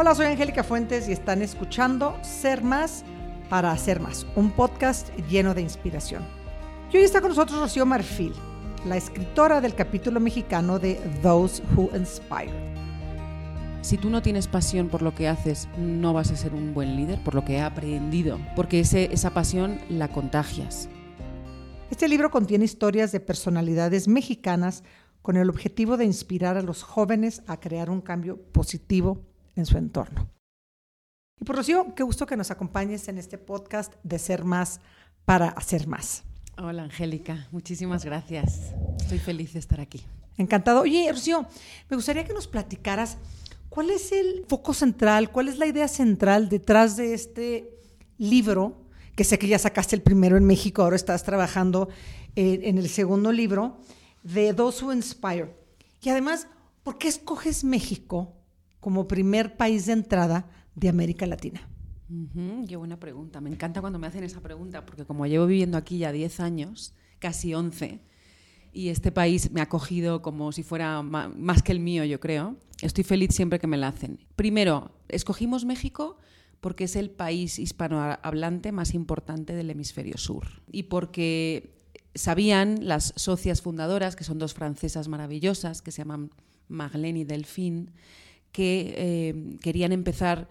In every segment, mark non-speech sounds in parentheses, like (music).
Hola, soy Angélica Fuentes y están escuchando Ser Más para Hacer Más, un podcast lleno de inspiración. Y hoy está con nosotros Rocío Marfil, la escritora del capítulo mexicano de Those Who Inspire. Si tú no tienes pasión por lo que haces, no vas a ser un buen líder, por lo que he aprendido, porque ese, esa pasión la contagias. Este libro contiene historias de personalidades mexicanas con el objetivo de inspirar a los jóvenes a crear un cambio positivo en su entorno. Y por Rocío, qué gusto que nos acompañes en este podcast de Ser Más para Hacer Más. Hola Angélica, muchísimas gracias. Estoy feliz de estar aquí. Encantado. Oye, Rocío, me gustaría que nos platicaras cuál es el foco central, cuál es la idea central detrás de este libro, que sé que ya sacaste el primero en México, ahora estás trabajando en, en el segundo libro, de Those Who Inspire. Y además, ¿por qué escoges México como primer país de entrada de América Latina? qué buena pregunta. Me encanta cuando me hacen esa pregunta, porque como llevo viviendo aquí ya 10 años, casi 11, y este país me ha acogido como si fuera más que el mío, yo creo, estoy feliz siempre que me la hacen. Primero, escogimos México porque es el país hispanohablante más importante del hemisferio sur y porque sabían las socias fundadoras, que son dos francesas maravillosas, que se llaman Marlene y Delphine, que eh, querían empezar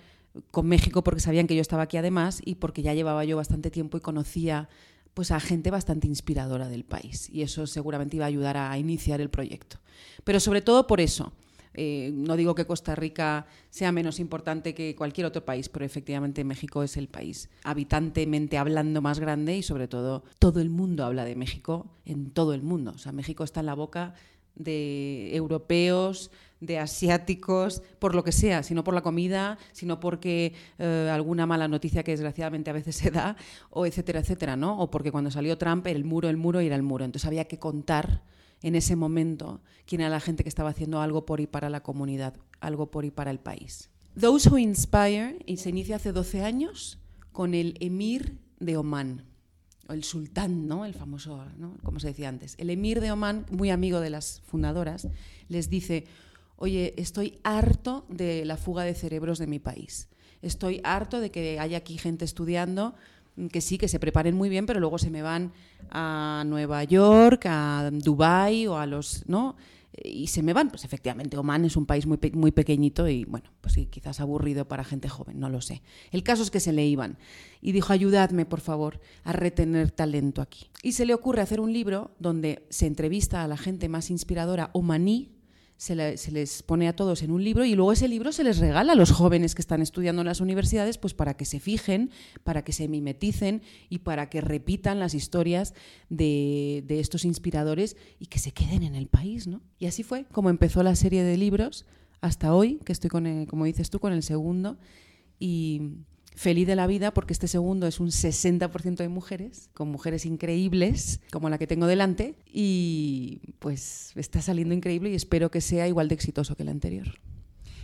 con México porque sabían que yo estaba aquí además y porque ya llevaba yo bastante tiempo y conocía pues a gente bastante inspiradora del país y eso seguramente iba a ayudar a iniciar el proyecto. Pero sobre todo por eso. Eh, no digo que Costa Rica sea menos importante que cualquier otro país, pero efectivamente México es el país habitantemente hablando más grande y sobre todo todo el mundo habla de México en todo el mundo. O sea, México está en la boca de europeos, de asiáticos, por lo que sea, sino por la comida, sino porque eh, alguna mala noticia que desgraciadamente a veces se da, o etcétera, etcétera, ¿no? O porque cuando salió Trump, el muro, el muro era el muro. Entonces había que contar en ese momento quién era la gente que estaba haciendo algo por y para la comunidad, algo por y para el país. Those Who Inspire y se inicia hace 12 años con el emir de Omán el sultán, ¿no? el famoso, como se decía antes. El emir de Omán, muy amigo de las fundadoras, les dice, oye, estoy harto de la fuga de cerebros de mi país. Estoy harto de que haya aquí gente estudiando que sí, que se preparen muy bien, pero luego se me van a Nueva York, a Dubái o a los, ¿no? Y se me van. Pues efectivamente, Oman es un país muy, muy pequeñito y, bueno, pues quizás aburrido para gente joven, no lo sé. El caso es que se le iban y dijo, ayudadme, por favor, a retener talento aquí. Y se le ocurre hacer un libro donde se entrevista a la gente más inspiradora omaní se, les pone a todos en un libro y luego ese libro se les regala a los jóvenes que están estudiando en las universidades, pues para que se fijen, para que se mimeticen y para que repitan las historias de, estos inspiradores y que se queden en el país, ¿no? Y así fue como empezó la serie de libros hasta hoy, que estoy con, como dices tú, con el segundo y feliz de la vida porque este segundo es un 60% de mujeres, con mujeres increíbles como la que tengo delante y pues está saliendo increíble y espero que sea igual de exitoso que el anterior.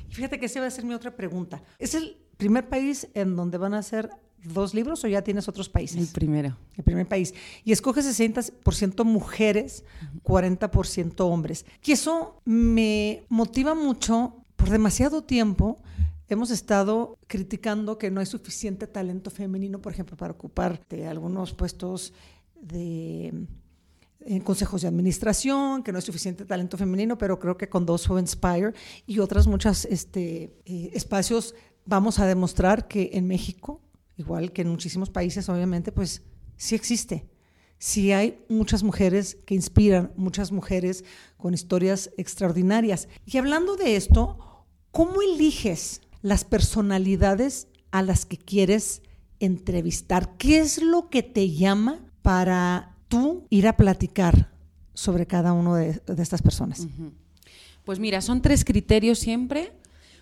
Y fíjate que esa va a ser mi otra pregunta. ¿Es el primer país en donde van a ser dos libros o ya tienes otros países? El primero. El primer país. Y escoges 60% mujeres, 40% hombres. Y eso me motiva mucho por demasiado tiempo hemos estado criticando que no hay suficiente talento femenino, por ejemplo, para ocupar de algunos puestos de en consejos de administración, que no hay suficiente talento femenino, pero creo que con Those Who Inspire y otras muchas este, eh, espacios vamos a demostrar que en México, igual que en muchísimos países, obviamente, pues sí existe. Sí hay muchas mujeres que inspiran, muchas mujeres con historias extraordinarias. Y hablando de esto, ¿cómo eliges las personalidades a las que quieres entrevistar. ¿Qué es lo que te llama para tú ir a platicar sobre cada una de, estas personas? Pues mira, son tres criterios siempre.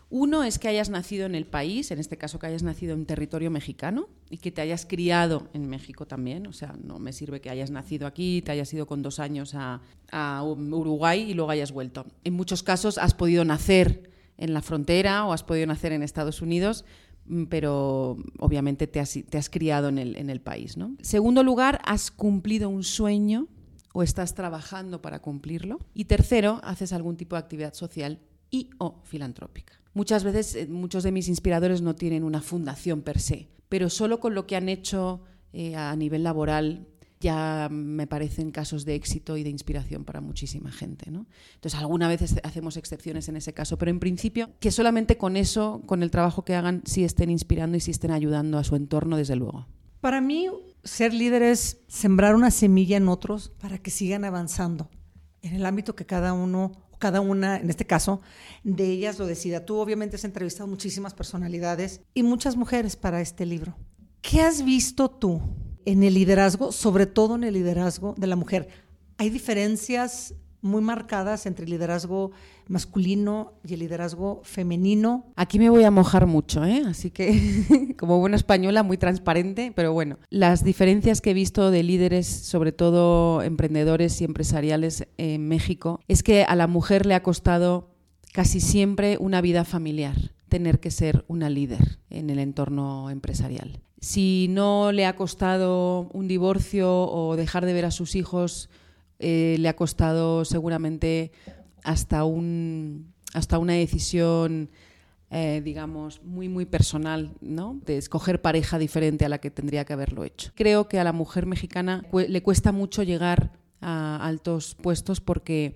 Uno es que hayas nacido en el país, en este caso que hayas nacido en territorio mexicano y que te hayas criado en México también. O sea, no me sirve que hayas nacido aquí, te hayas ido con dos años a, a Uruguay y luego hayas vuelto. En muchos casos has podido nacer en la frontera o has podido nacer en Estados Unidos, mm, pero obviamente te has, criado en el, en el país. ¿no? Segundo lugar, has cumplido un sueño o estás trabajando para cumplirlo. Y tercero, haces algún tipo de actividad social y o filantrópica. Muchas veces eh, muchos de mis inspiradores no tienen una fundación per se, pero solo con lo que han hecho eh, a nivel laboral ya me parecen casos de éxito y de inspiración para muchísima gente. ¿no? Entonces, alguna vez hacemos excepciones en ese caso, pero en principio que solamente con eso, con el trabajo que hagan, sí estén inspirando y sí estén ayudando a su entorno, desde luego. Para mí, ser líder es sembrar una semilla en otros para que sigan avanzando en el ámbito que cada uno cada una, en este caso, de ellas lo decida. Tú obviamente has entrevistado muchísimas personalidades y muchas mujeres para este libro. ¿Qué has visto tú en el liderazgo, sobre todo en el liderazgo de la mujer? ¿Hay diferencias muy marcadas entre el liderazgo masculino y el liderazgo femenino. Aquí me voy a mojar mucho, ¿eh? así que (laughs) como buena española, muy transparente, pero bueno, las diferencias que he visto de líderes, sobre todo emprendedores y empresariales en México, es que a la mujer le ha costado casi siempre una vida familiar tener que ser una líder en el entorno empresarial. Si no le ha costado un divorcio o dejar de ver a sus hijos eh, le ha costado seguramente hasta, un, hasta una decisión, eh, digamos, muy, muy personal, ¿no? De escoger pareja diferente a la que tendría que haberlo hecho. Creo que a la mujer mexicana le cuesta mucho llegar a altos puestos porque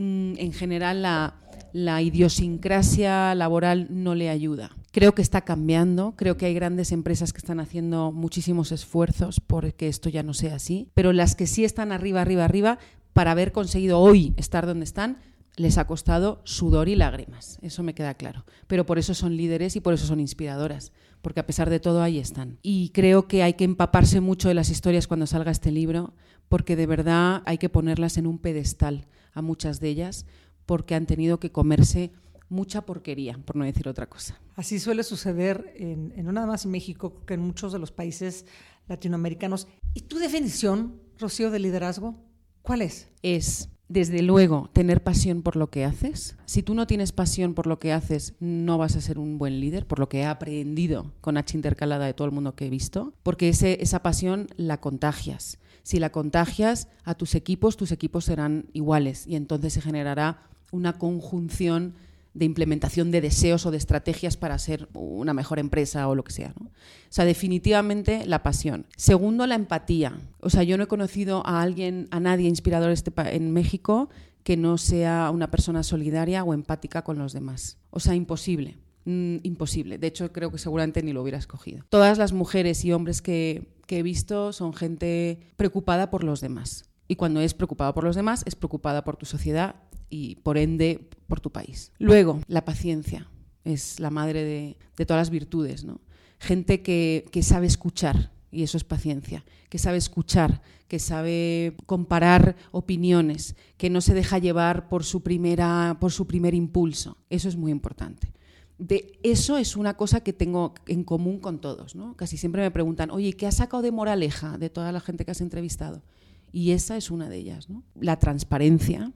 mm, en general la, la idiosincrasia laboral no le ayuda. Creo que está cambiando, creo que hay grandes empresas que están haciendo muchísimos esfuerzos porque esto ya no sea así, pero las que sí están arriba, arriba, arriba, para haber conseguido hoy estar donde están, les ha costado sudor y lágrimas, eso me queda claro. Pero por eso son líderes y por eso son inspiradoras, porque a pesar de todo ahí están. Y creo que hay que empaparse mucho de las historias cuando salga este libro, porque de verdad hay que ponerlas en un pedestal a muchas de ellas, porque han tenido que comerse mucha porquería, por no decir otra cosa. Así suele suceder en, no nada más en México, que en muchos de los países latinoamericanos. ¿Y tu definición, Rocío, de liderazgo? ¿Cuál es? Es, desde luego, tener pasión por lo que haces. Si tú no tienes pasión por lo que haces, no vas a ser un buen líder, por lo que he aprendido con H intercalada de todo el mundo que he visto, porque ese, esa pasión la contagias. Si la contagias a tus equipos, tus equipos serán iguales y entonces se generará una conjunción de implementación de deseos o de estrategias para ser una mejor empresa o lo que sea. O sea, definitivamente la pasión. Segundo, la empatía. O sea, yo no he conocido a alguien, a nadie inspirador este en México que no sea una persona solidaria o empática con los demás. O sea, imposible. Mm, imposible. De hecho, creo que seguramente ni lo hubiera escogido. Todas las mujeres y hombres que, que he visto son gente preocupada por los demás. Y cuando es preocupada por los demás, es preocupada por tu sociedad y por ende por tu país. Luego, la paciencia es la madre de, todas las virtudes. ¿no? Gente que, sabe escuchar, y eso es paciencia, que sabe escuchar, que sabe comparar opiniones, que no se deja llevar por su, primera, por su primer impulso. Eso es muy importante. De eso es una cosa que tengo en común con todos. Casi siempre me preguntan, oye, ¿qué has sacado de moraleja de toda la gente que has entrevistado? Y esa es una de ellas. La transparencia,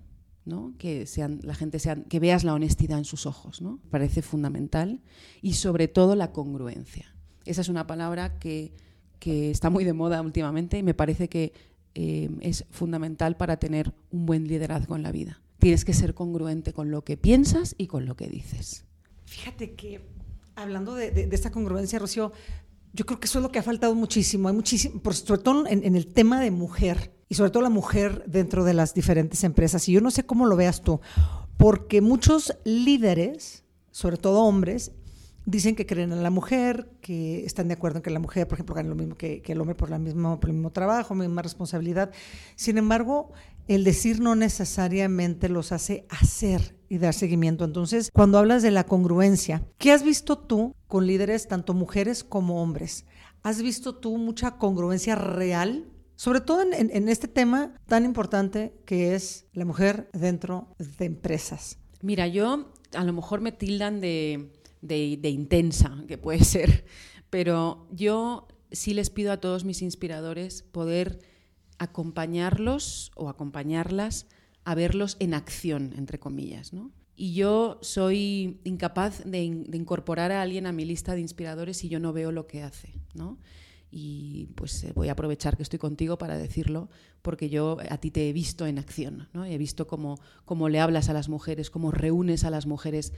que la gente veas la honestidad en sus ojos, ¿no? Parece fundamental. Y sobre todo la congruencia. Esa es una palabra que, está muy de moda últimamente y me parece que eh, es fundamental para tener un buen liderazgo en la vida. Tienes que ser congruente con lo que piensas y con lo que dices. Fíjate que hablando de, esta congruencia, Rocío, yo creo que eso es lo que ha faltado muchísimo. Hay muchísimo, sobre todo en el tema de mujer y sobre todo la mujer dentro de las diferentes empresas. Y yo no sé cómo lo veas tú, porque muchos líderes, sobre todo hombres, dicen que creen en la mujer, que están de acuerdo en que la mujer, por ejemplo, gane lo mismo que, el hombre por, el mismo trabajo, misma responsabilidad. Sin embargo, el decir no necesariamente los hace hacer y dar seguimiento. Entonces, cuando hablas de la congruencia, ¿qué has visto tú con líderes, tanto mujeres como hombres? ¿Has visto tú mucha congruencia real sobre todo en, este tema tan importante que es la mujer dentro de empresas. Mira, yo a lo mejor me tildan de, intensa, que puede (laughs) ser, pero yo sí les pido a todos mis inspiradores poder acompañarlos o acompañarlas a verlos en acción, entre comillas, Y yo soy incapaz de, de, incorporar a alguien a mi lista de inspiradores si yo no veo lo que hace, ¿no? y pues eh, voy a aprovechar que estoy contigo para decirlo, porque yo a ti te he visto en acción, ¿no? he visto cómo, cómo le hablas a las mujeres, cómo reúnes a las mujeres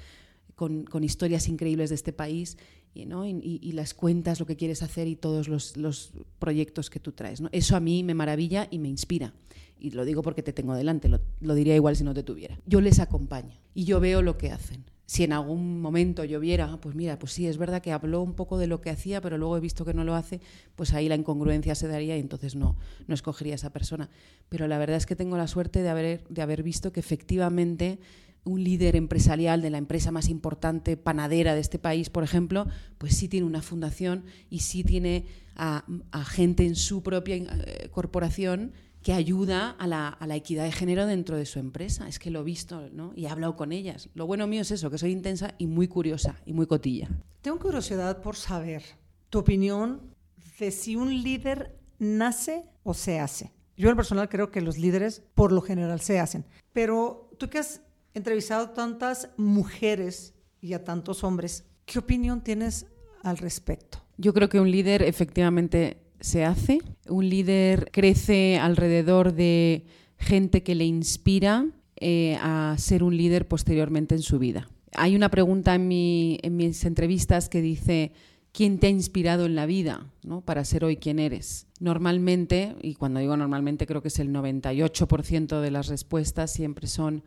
con, con historias increíbles de este país ¿no? y, y, las cuentas, lo que quieres hacer y todos los, los proyectos que tú traes. ¿no? Eso a mí me maravilla y me inspira. Y lo digo porque te tengo delante, lo, lo diría igual si no te tuviera. Yo les acompaño y yo veo lo que hacen si en algún momento yo viera, ah, pues mira, pues sí, es verdad que habló un poco de lo que hacía, pero luego he visto que no lo hace, pues ahí la incongruencia se daría y entonces no, no escogería a esa persona. Pero la verdad es que tengo la suerte de haber, de haber visto que efectivamente un líder empresarial de la empresa más importante panadera de este país, por ejemplo, pues sí tiene una fundación y sí tiene a, gente en su propia eh, corporación que ayuda a la, a la, equidad de género dentro de su empresa. Es que lo he visto ¿no? y he hablado con ellas. Lo bueno mío es eso, que soy intensa y muy curiosa y muy cotilla. Tengo curiosidad por saber tu opinión de si un líder nace o se hace. Yo en personal creo que los líderes por lo general se hacen. Pero tú que has entrevistado a tantas mujeres y a tantos hombres, ¿qué opinión tienes al respecto? Yo creo que un líder efectivamente se hace. Un líder crece alrededor de gente que le inspira eh, a ser un líder posteriormente en su vida. Hay una pregunta en, mi, en mis entrevistas que dice, ¿quién te ha inspirado en la vida ¿no? para ser hoy quien eres? Normalmente, y cuando digo normalmente creo que es el 98% de las respuestas, siempre son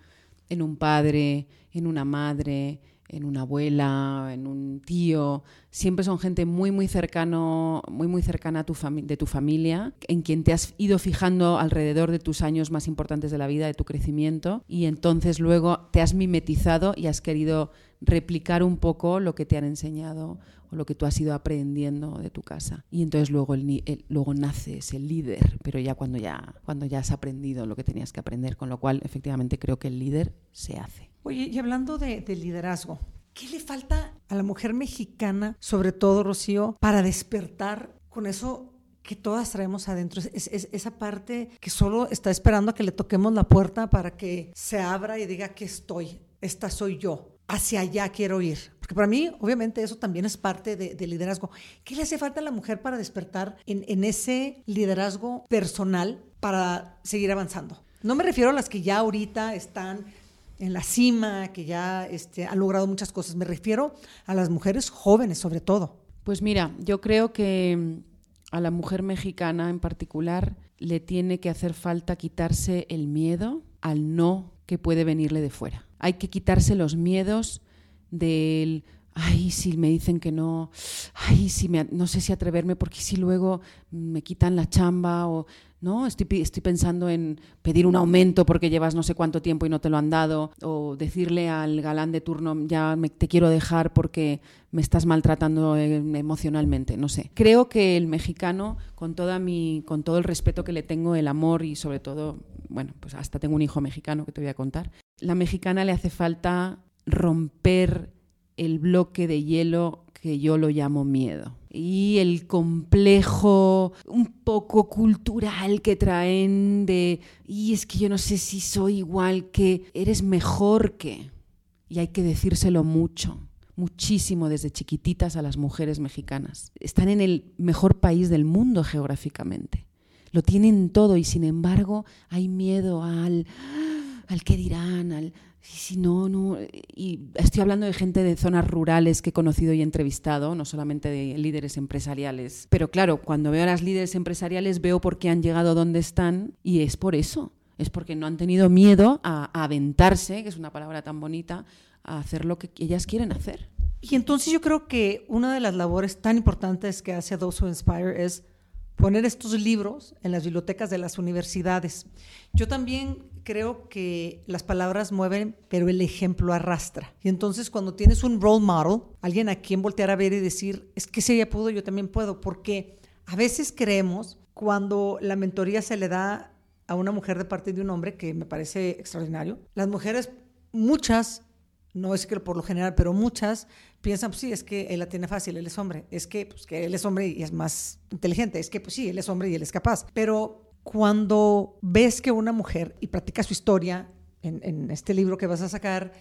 en un padre, en una madre, en una abuela, en un tío, siempre son gente muy muy cercano, muy muy cercana a tu de tu familia, en quien te has ido fijando alrededor de tus años más importantes de la vida, de tu crecimiento, y entonces luego te has mimetizado y has querido replicar un poco lo que te han enseñado o lo que tú has ido aprendiendo de tu casa. Y entonces luego, el, el, luego naces el líder, pero ya cuando, ya cuando ya has aprendido lo que tenías que aprender, con lo cual efectivamente creo que el líder se hace. Oye, y hablando de, de liderazgo, ¿qué le falta a la mujer mexicana, sobre todo Rocío, para despertar con eso que todas traemos adentro, es, es, esa parte que solo está esperando a que le toquemos la puerta para que se abra y diga que estoy, esta soy yo, hacia allá quiero ir. Porque para mí, obviamente, eso también es parte de, de liderazgo. ¿Qué le hace falta a la mujer para despertar en, en, ese liderazgo personal para seguir avanzando? No me refiero a las que ya ahorita están en la cima, que ya este, han logrado muchas cosas. Me refiero a las mujeres jóvenes, sobre todo. Pues mira, yo creo que mm, a la mujer mexicana en particular le tiene que hacer falta quitarse el miedo al no que puede venirle de fuera hay que quitarse los miedos del ay, si me dicen que no, ay, si me, no sé si atreverme porque si luego me quitan la chamba o no, estoy, estoy pensando en pedir un aumento porque llevas no sé cuánto tiempo y no te lo han dado o decirle al galán de turno ya me, te quiero dejar porque me estás maltratando eh, emocionalmente, no sé. Creo que el mexicano con toda mi con todo el respeto que le tengo, el amor y sobre todo, bueno, pues hasta tengo un hijo mexicano que te voy a contar. La mexicana le hace falta romper el bloque de hielo que yo lo llamo miedo. Y el complejo un poco cultural que traen de, y es que yo no sé si soy igual que, eres mejor que. Y hay que decírselo mucho, muchísimo desde chiquititas a las mujeres mexicanas. Están en el mejor país del mundo geográficamente. Lo tienen todo y sin embargo hay miedo al, al que dirán, al, si no, no. Y estoy hablando de gente de zonas rurales que he conocido y entrevistado, no solamente de líderes empresariales. Pero claro, cuando veo a las líderes empresariales veo por qué han llegado donde están y es por eso. Es porque no han tenido miedo a, aventarse, que es una palabra tan bonita, a hacer lo que ellas quieren hacer. Y entonces yo creo que una de las labores tan importantes que hace Those Inspire es poner estos libros en las bibliotecas de las universidades. Yo también creo que las palabras mueven, pero el ejemplo arrastra. Y entonces cuando tienes un role model, alguien a quien voltear a ver y decir, es que si ella pudo, yo también puedo, porque a veces creemos cuando la mentoría se le da a una mujer de parte de un hombre, que me parece extraordinario, las mujeres, muchas, no es que por lo general, pero muchas piensan, pues sí, es que él la tiene fácil, él es hombre, es que, pues, que él es hombre y es más inteligente, es que pues sí, él es hombre y él es capaz. Pero cuando ves que una mujer, y practica su historia en, este libro que vas a sacar,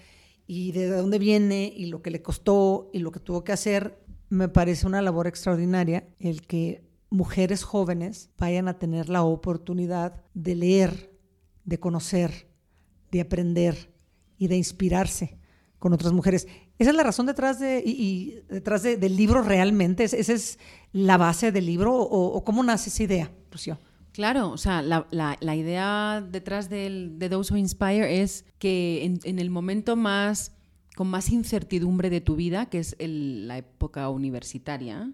y de dónde viene, y lo que le costó, y lo que tuvo que hacer, me parece una labor extraordinaria el que mujeres jóvenes vayan a tener la oportunidad de leer, de conocer, de aprender y de inspirarse con otras mujeres Esa es la razón detrás, de, y, detrás del libro realmente. ¿Esa es la base del libro o, cómo nace esa idea, Rocío? Claro, o sea, la, idea detrás del, de Those Who Inspire es que en, el momento más con más incertidumbre de tu vida, que es la época universitaria,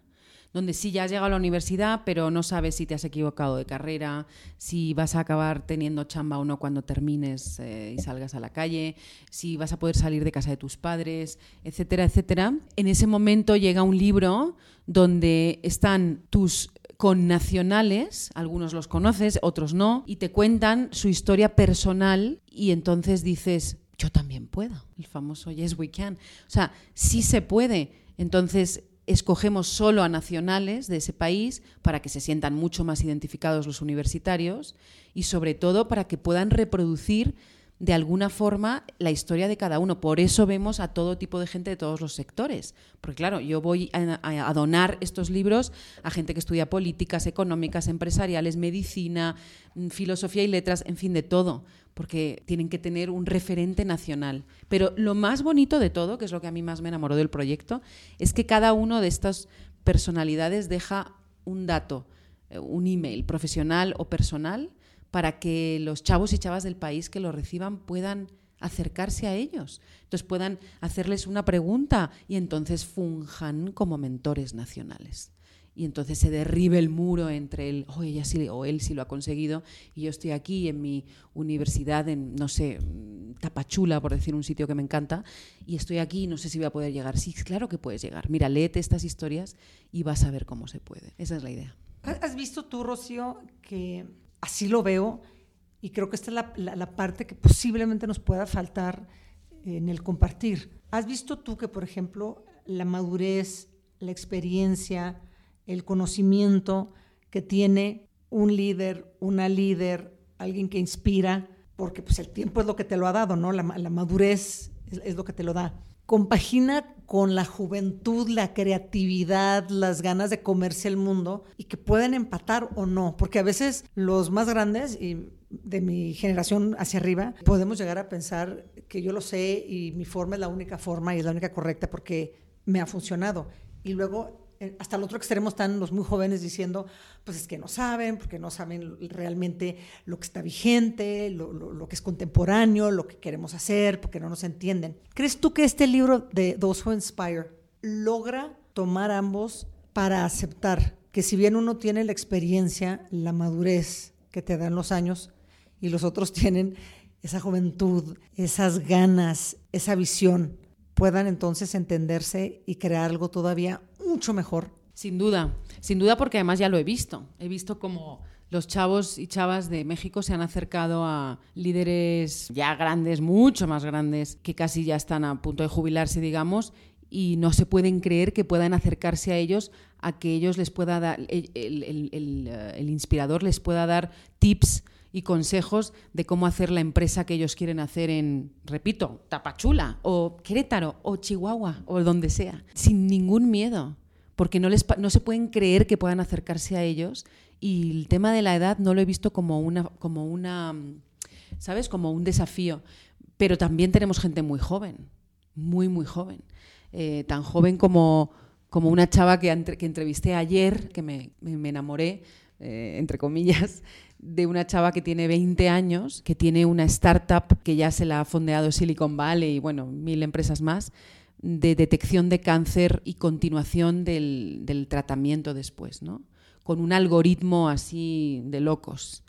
donde sí ya has llegado a la universidad, pero no sabes si te has equivocado de carrera, si vas a acabar teniendo chamba o no cuando termines eh, y salgas a la calle, si vas a poder salir de casa de tus padres, etcétera, etcétera. En ese momento llega un libro donde están tus connacionales, algunos los conoces, otros no, y te cuentan su historia personal y entonces dices, yo también puedo, el famoso yes we can. O sea, sí se puede. Entonces, escogemos solo a nacionales de ese país para que se sientan mucho más identificados los universitarios y sobre todo para que puedan reproducir de alguna forma la historia de cada uno. Por eso vemos a todo tipo de gente de todos los sectores. Porque claro, yo voy a, donar estos libros a gente que estudia políticas, económicas, empresariales, medicina, mm, filosofía y letras, en fin, de todo. Porque tienen que tener un referente nacional. Pero lo más bonito de todo, que es lo que a mí más me enamoró del proyecto, es que cada uno de estas personalidades deja un dato, eh, un email profesional o personal, para que los chavos y chavas del país que lo reciban puedan acercarse a ellos, entonces puedan hacerles una pregunta y entonces funjan como mentores nacionales. Y entonces se derribe el muro entre el, oh, ella sí, o él sí lo ha conseguido, y yo estoy aquí en mi universidad, en, no sé, Tapachula, por decir un sitio que me encanta, y estoy aquí y no sé si voy a poder llegar. Sí, claro que puedes llegar. Mira, léete estas historias y vas a ver cómo se puede. Esa es la idea. ¿Has visto tú, Rocío, que así lo veo y creo que esta es la, parte que posiblemente nos pueda faltar en el compartir. ¿Has visto tú que, por ejemplo, la madurez, la experiencia, el conocimiento que tiene un líder, una líder, alguien que inspira, porque pues el tiempo es lo que te lo ha dado, ¿no? La, madurez es lo que te lo da compagina con la juventud, la creatividad, las ganas de comerse el mundo y que pueden empatar o no, porque a veces los más grandes y de mi generación hacia arriba podemos llegar a pensar que yo lo sé y mi forma es la única forma y es la única correcta porque me ha funcionado. Y luego hasta el otro extremo están los muy jóvenes diciendo, pues es que no saben, porque no saben realmente lo que está vigente, lo, que es contemporáneo, lo que queremos hacer, porque no nos entienden. ¿Crees tú que este libro de Those Who Inspire logra tomar ambos para aceptar que si bien uno tiene la experiencia, la madurez que te dan los años, y los otros tienen esa juventud, esas ganas, esa visión, puedan entonces entenderse y crear algo todavía mucho mejor. Sin duda, sin duda porque además ya lo he visto. He visto como los chavos y chavas de México se han acercado a líderes ya grandes, mucho más grandes, que casi ya están a punto de jubilarse, digamos, y no se pueden creer que puedan acercarse a ellos, a que ellos les pueda dar, el, el inspirador les pueda dar tips y consejos de cómo hacer la empresa que ellos quieren hacer en, repito, Tapachula o Querétaro o Chihuahua o donde sea, sin ningún miedo, porque no, les, no se pueden creer que puedan acercarse a ellos y el tema de la edad no lo he visto como una, como una ¿sabes? Como un desafío. Pero también tenemos gente muy joven, muy, muy joven. Eh, tan joven como, como una chava que, que entrevisté ayer, que me, me enamoré, eh, entre comillas, de una chava que tiene 20 años, que tiene una startup que ya se la ha fondeado Silicon Valley y bueno, mil empresas más, de detección de cáncer y continuación del, del tratamiento después, ¿no? Con un algoritmo así de locos.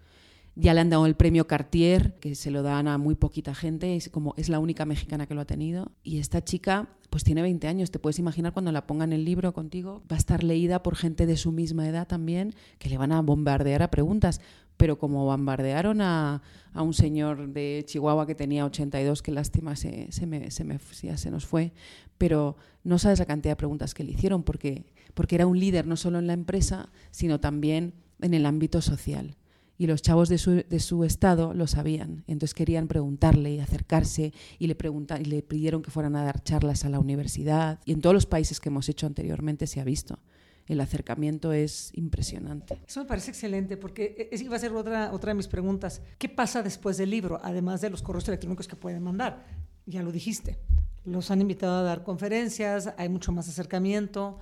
Ya le han dado el premio Cartier, que se lo dan a muy poquita gente, es, como, es la única mexicana que lo ha tenido. Y esta chica, pues tiene 20 años, te puedes imaginar cuando la pongan el libro contigo, va a estar leída por gente de su misma edad también, que le van a bombardear a preguntas. Pero como bombardearon a, a un señor de Chihuahua que tenía 82, qué lástima, se, se, me, se, me, se nos fue, pero no sabes la cantidad de preguntas que le hicieron, porque, porque era un líder no solo en la empresa, sino también en el ámbito social y los chavos de su, de su, estado lo sabían. Entonces querían preguntarle y acercarse y le, preguntan, y le pidieron que fueran a dar charlas a la universidad. Y en todos los países que hemos hecho anteriormente se ha visto. El acercamiento es impresionante. Eso me parece excelente porque esa iba a ser otra, otra de mis preguntas. ¿Qué pasa después del libro, además de los correos electrónicos que pueden mandar? Ya lo dijiste. los han invitado a dar conferencias, hay mucho más acercamiento.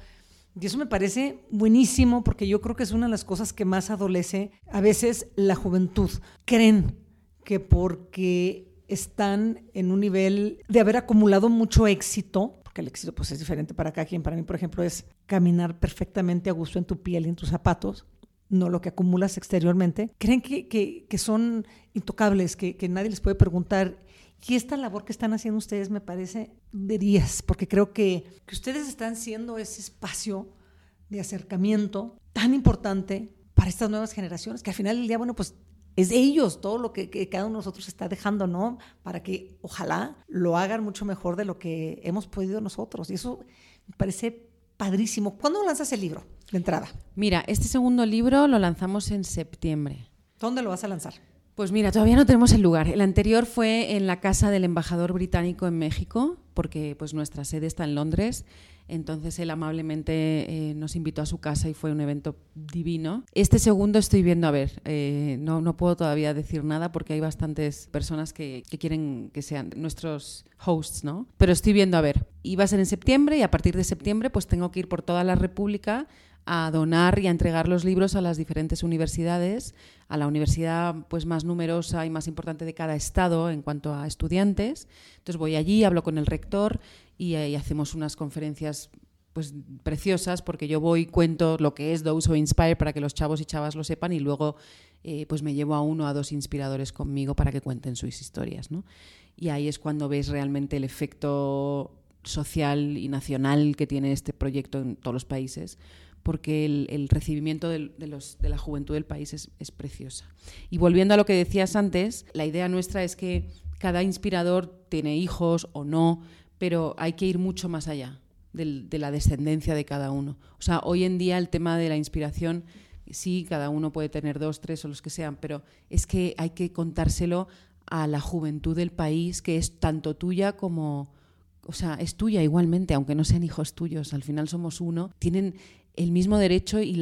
Y eso me parece buenísimo porque yo creo que es una de las cosas que más adolece a veces la juventud. Creen que porque están en un nivel de haber acumulado mucho éxito, porque el éxito pues es diferente para cada quien, para mí por ejemplo es caminar perfectamente a gusto en tu piel y en tus zapatos, no lo que acumulas exteriormente, creen que, que, son intocables, que, que nadie les puede preguntar. Y esta labor que están haciendo ustedes me parece de días, porque creo que, que ustedes están siendo ese espacio de acercamiento tan importante para estas nuevas generaciones, que al final del día, bueno, pues es de ellos todo lo que, que, cada uno de nosotros está dejando, ¿no? Para que ojalá lo hagan mucho mejor de lo que hemos podido nosotros. Y eso me parece padrísimo. ¿Cuándo lanzas el libro de entrada? Mira, este segundo libro lo lanzamos en septiembre. ¿Dónde lo vas a lanzar? Pues mira, todavía no tenemos el lugar. El anterior fue en la casa del embajador británico en México, porque pues nuestra sede está en Londres. Entonces él amablemente eh, nos invitó a su casa y fue un evento divino. Este segundo estoy viendo, a ver, eh, no, no, puedo todavía decir nada porque hay bastantes personas que, que, quieren que sean nuestros hosts, ¿no? Pero estoy viendo, a ver, iba a ser en septiembre y a partir de septiembre pues tengo que ir por toda la República a donar y a entregar los libros a las diferentes universidades, a la universidad pues más numerosa y más importante de cada estado en cuanto a estudiantes. Entonces voy allí, hablo con el rector y, y hacemos unas conferencias pues preciosas porque yo voy cuento lo que es Those Who Inspire para que los chavos y chavas lo sepan y luego eh, pues me llevo a uno o a dos inspiradores conmigo para que cuenten sus historias ¿no? y ahí es cuando ves realmente el efecto social y nacional que tiene este proyecto en todos los países porque el, recibimiento de, de, la juventud del país es, preciosa. Y volviendo a lo que decías antes, la idea nuestra es que cada inspirador tiene hijos o no, pero hay que ir mucho más allá de la descendencia de cada uno. O sea, hoy en día el tema de la inspiración, sí, cada uno puede tener dos, tres o los que sean, pero es que hay que contárselo a la juventud del país, que es tanto tuya como, o sea, es tuya igualmente, aunque no sean hijos tuyos, al final somos uno, tienen el mismo derecho y,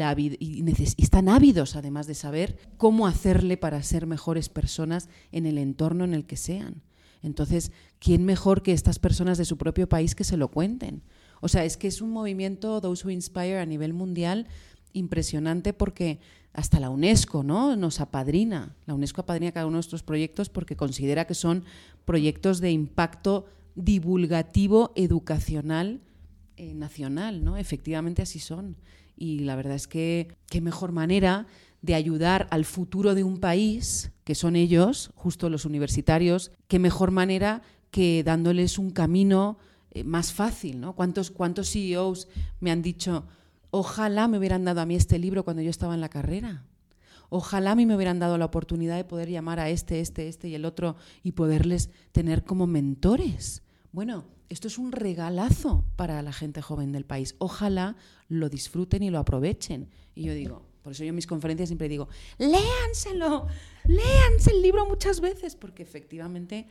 están ávidos además de saber cómo hacerle para ser mejores personas en el entorno en el que sean. Entonces, ¿quién mejor que estas personas de su propio país que se lo cuenten? O sea, es que es un movimiento, Those Who Inspire, a nivel mundial impresionante porque hasta la UNESCO ¿no? nos apadrina. La UNESCO apadrina cada uno de nuestros proyectos porque considera que son proyectos de impacto divulgativo, educacional eh, nacional, ¿no? Efectivamente así son. Y la verdad es que qué mejor manera de ayudar al futuro de un país, que son ellos, justo los universitarios, qué mejor manera que dándoles un camino eh, más fácil, ¿no? ¿Cuántos, ¿Cuántos CEOs me han dicho, ojalá me hubieran dado a mí este libro cuando yo estaba en la carrera? Ojalá a mí me hubieran dado la oportunidad de poder llamar a este, este, este y el otro y poderles tener como mentores. Bueno, esto es un regalazo para la gente joven del país. Ojalá lo disfruten y lo aprovechen. Y yo digo, por eso yo en mis conferencias siempre digo, léanselo, léanse el libro muchas veces, porque efectivamente,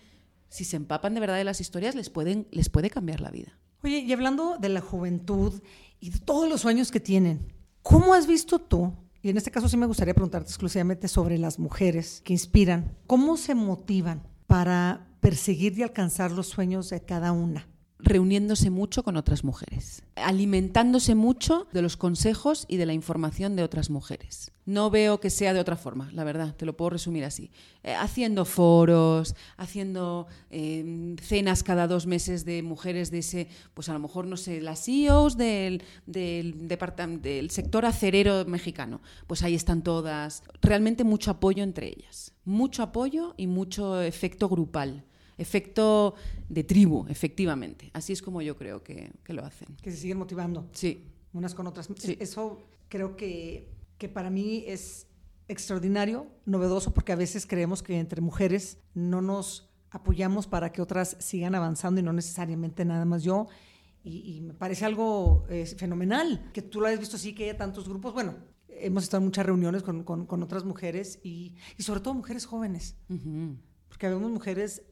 si se empapan de verdad de las historias, les, pueden, les puede cambiar la vida. Oye, y hablando de la juventud y de todos los sueños que tienen, ¿cómo has visto tú? Y en este caso sí me gustaría preguntarte exclusivamente sobre las mujeres que inspiran. ¿Cómo se motivan para perseguir y alcanzar los sueños de cada una? Reuniéndose mucho con otras mujeres, alimentándose mucho de los consejos y de la información de otras mujeres. No veo que sea de otra forma, la verdad, te lo puedo resumir así. Eh, haciendo foros, haciendo eh, cenas cada dos meses de mujeres de ese, pues a lo mejor, no sé, las CEOs del, del, del sector acerero mexicano, pues ahí están todas. Realmente mucho apoyo entre ellas, mucho apoyo y mucho efecto grupal efecto de tribu, efectivamente. Así es como yo creo que, lo hacen. Que se siguen motivando. Sí. Unas con otras. Eso creo que, que para mí es extraordinario, novedoso, porque a veces creemos que entre mujeres no nos apoyamos para que otras sigan avanzando y no necesariamente nada más yo. Y, me parece algo eh, fenomenal que tú lo hayas visto así, que haya tantos grupos. Bueno, hemos estado en muchas reuniones con, con, otras mujeres y, y, sobre todo mujeres jóvenes. Porque vemos mujeres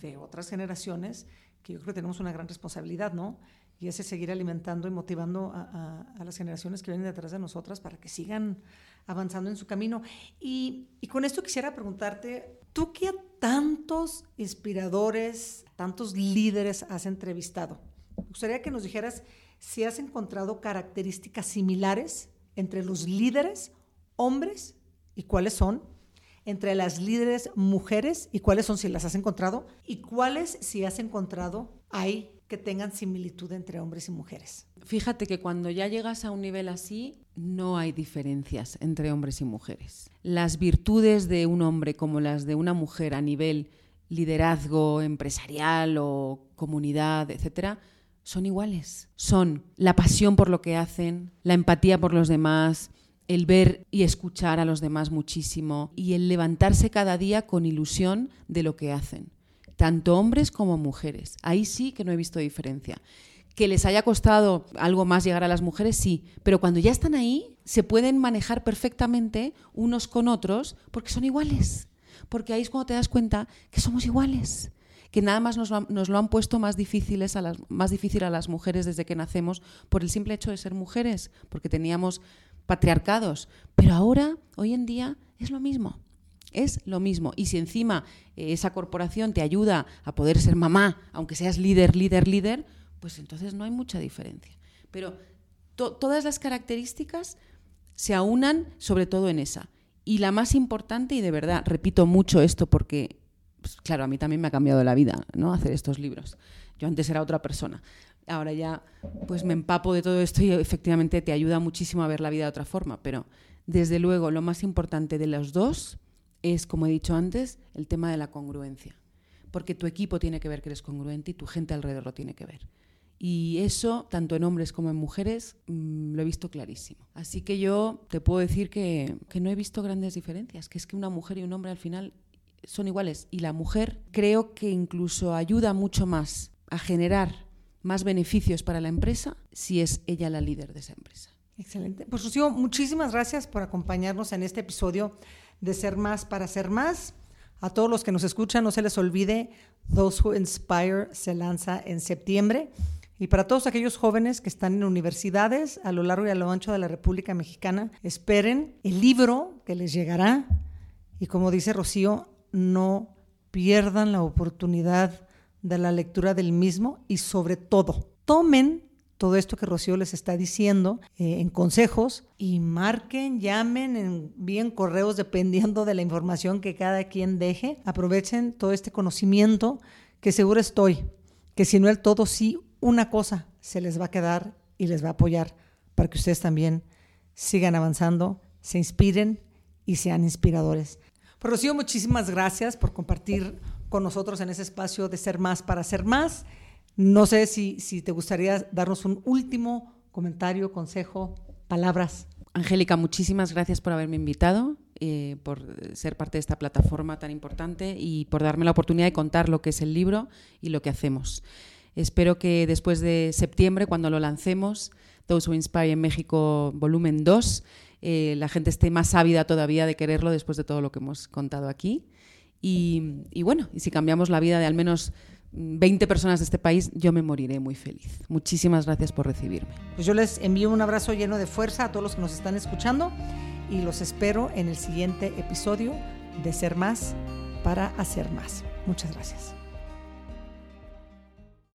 de otras generaciones que yo creo que tenemos una gran responsabilidad, ¿no? Y es seguir alimentando y motivando a, las generaciones que vienen detrás de nosotras para que sigan avanzando en su camino. Y, con esto quisiera preguntarte, Tú que a tantos inspiradores, tantos líderes has entrevistado, me gustaría que nos dijeras si has encontrado características similares entre los líderes hombres y cuáles son, entre las líderes mujeres y cuáles son si las has encontrado, y cuáles si has encontrado hay que tengan similitud entre hombres y mujeres. Fíjate que cuando ya llegas a un nivel así, no hay diferencias entre hombres y mujeres. Las virtudes de un hombre como las de una mujer a nivel liderazgo empresarial o comunidad, etcétera, son iguales. Son la pasión por lo que hacen, la empatía por los demás, el ver y escuchar a los demás muchísimo y el levantarse cada día con ilusión de lo que hacen, tanto hombres como mujeres. Ahí sí que no he visto diferencia. Que les haya costado algo más llegar a las mujeres, sí, pero cuando ya están ahí, se pueden manejar perfectamente unos con otros porque son iguales. Porque ahí es cuando te das cuenta que somos iguales que nada más nos lo, han puesto más, difíciles a las, más difícil a las mujeres desde que nacemos por el simple hecho de ser mujeres, porque teníamos patriarcados. Pero ahora, hoy en día, es lo mismo. Es lo mismo. Y si encima eh, esa corporación te ayuda a poder ser mamá, aunque seas líder, líder, líder, pues entonces no hay mucha diferencia. Pero todas las características se aunan sobre todo en esa. Y la más importante, y de verdad repito mucho esto porque, pues, claro, a mí también me ha cambiado la vida ¿no? hacer estos libros. Yo antes era otra persona ahora ya pues me empapo de todo esto y efectivamente te ayuda muchísimo a ver la vida de otra forma. Pero desde luego lo más importante de los dos es, como he dicho antes, el tema de la congruencia. Porque tu equipo tiene que ver que eres congruente y tu gente alrededor lo tiene que ver. Y eso, tanto en hombres como en mujeres, mm, lo he visto clarísimo. Así que yo te puedo decir que, que no he visto grandes diferencias, que es que una mujer y un hombre al final son iguales. Y la mujer creo que incluso ayuda mucho más a generar más beneficios para la empresa si es ella la líder de esa empresa. Excelente. Pues Rocío, muchísimas gracias por acompañarnos en este episodio de Ser Más para Ser Más. A todos los que nos escuchan, no se les olvide, Those Who Inspire se lanza en septiembre. Y para todos aquellos jóvenes que están en universidades a lo largo y a lo ancho de la República Mexicana, esperen el libro que les llegará. Y como dice Rocío, no pierdan la oportunidad de la lectura del mismo y sobre todo, tomen todo esto que Rocío les está diciendo eh, en consejos y marquen, llamen, envíen correos dependiendo de la información que cada quien deje. Aprovechen todo este conocimiento que seguro estoy, que si no el todo, sí, una cosa se les va a quedar y les va a apoyar para que ustedes también sigan avanzando, se inspiren y sean inspiradores. Pues Rocío, muchísimas gracias por compartir con nosotros en ese espacio de ser más para ser más. No sé si, si te gustaría darnos un último comentario, consejo, palabras. Angélica, muchísimas gracias por haberme invitado, eh, por ser parte de esta plataforma tan importante y por darme la oportunidad de contar lo que es el libro y lo que hacemos. Espero que después de septiembre, cuando lo lancemos, Those Who Inspire en México, volumen 2, eh, la gente esté más ávida todavía de quererlo después de todo lo que hemos contado aquí. Y, bueno, y si cambiamos la vida de al menos 20 personas de este país, yo me moriré muy feliz. Muchísimas gracias por recibirme. Pues yo les envío un abrazo lleno de fuerza a todos los que nos están escuchando y los espero en el siguiente episodio de Ser Más para Hacer Más. Muchas gracias.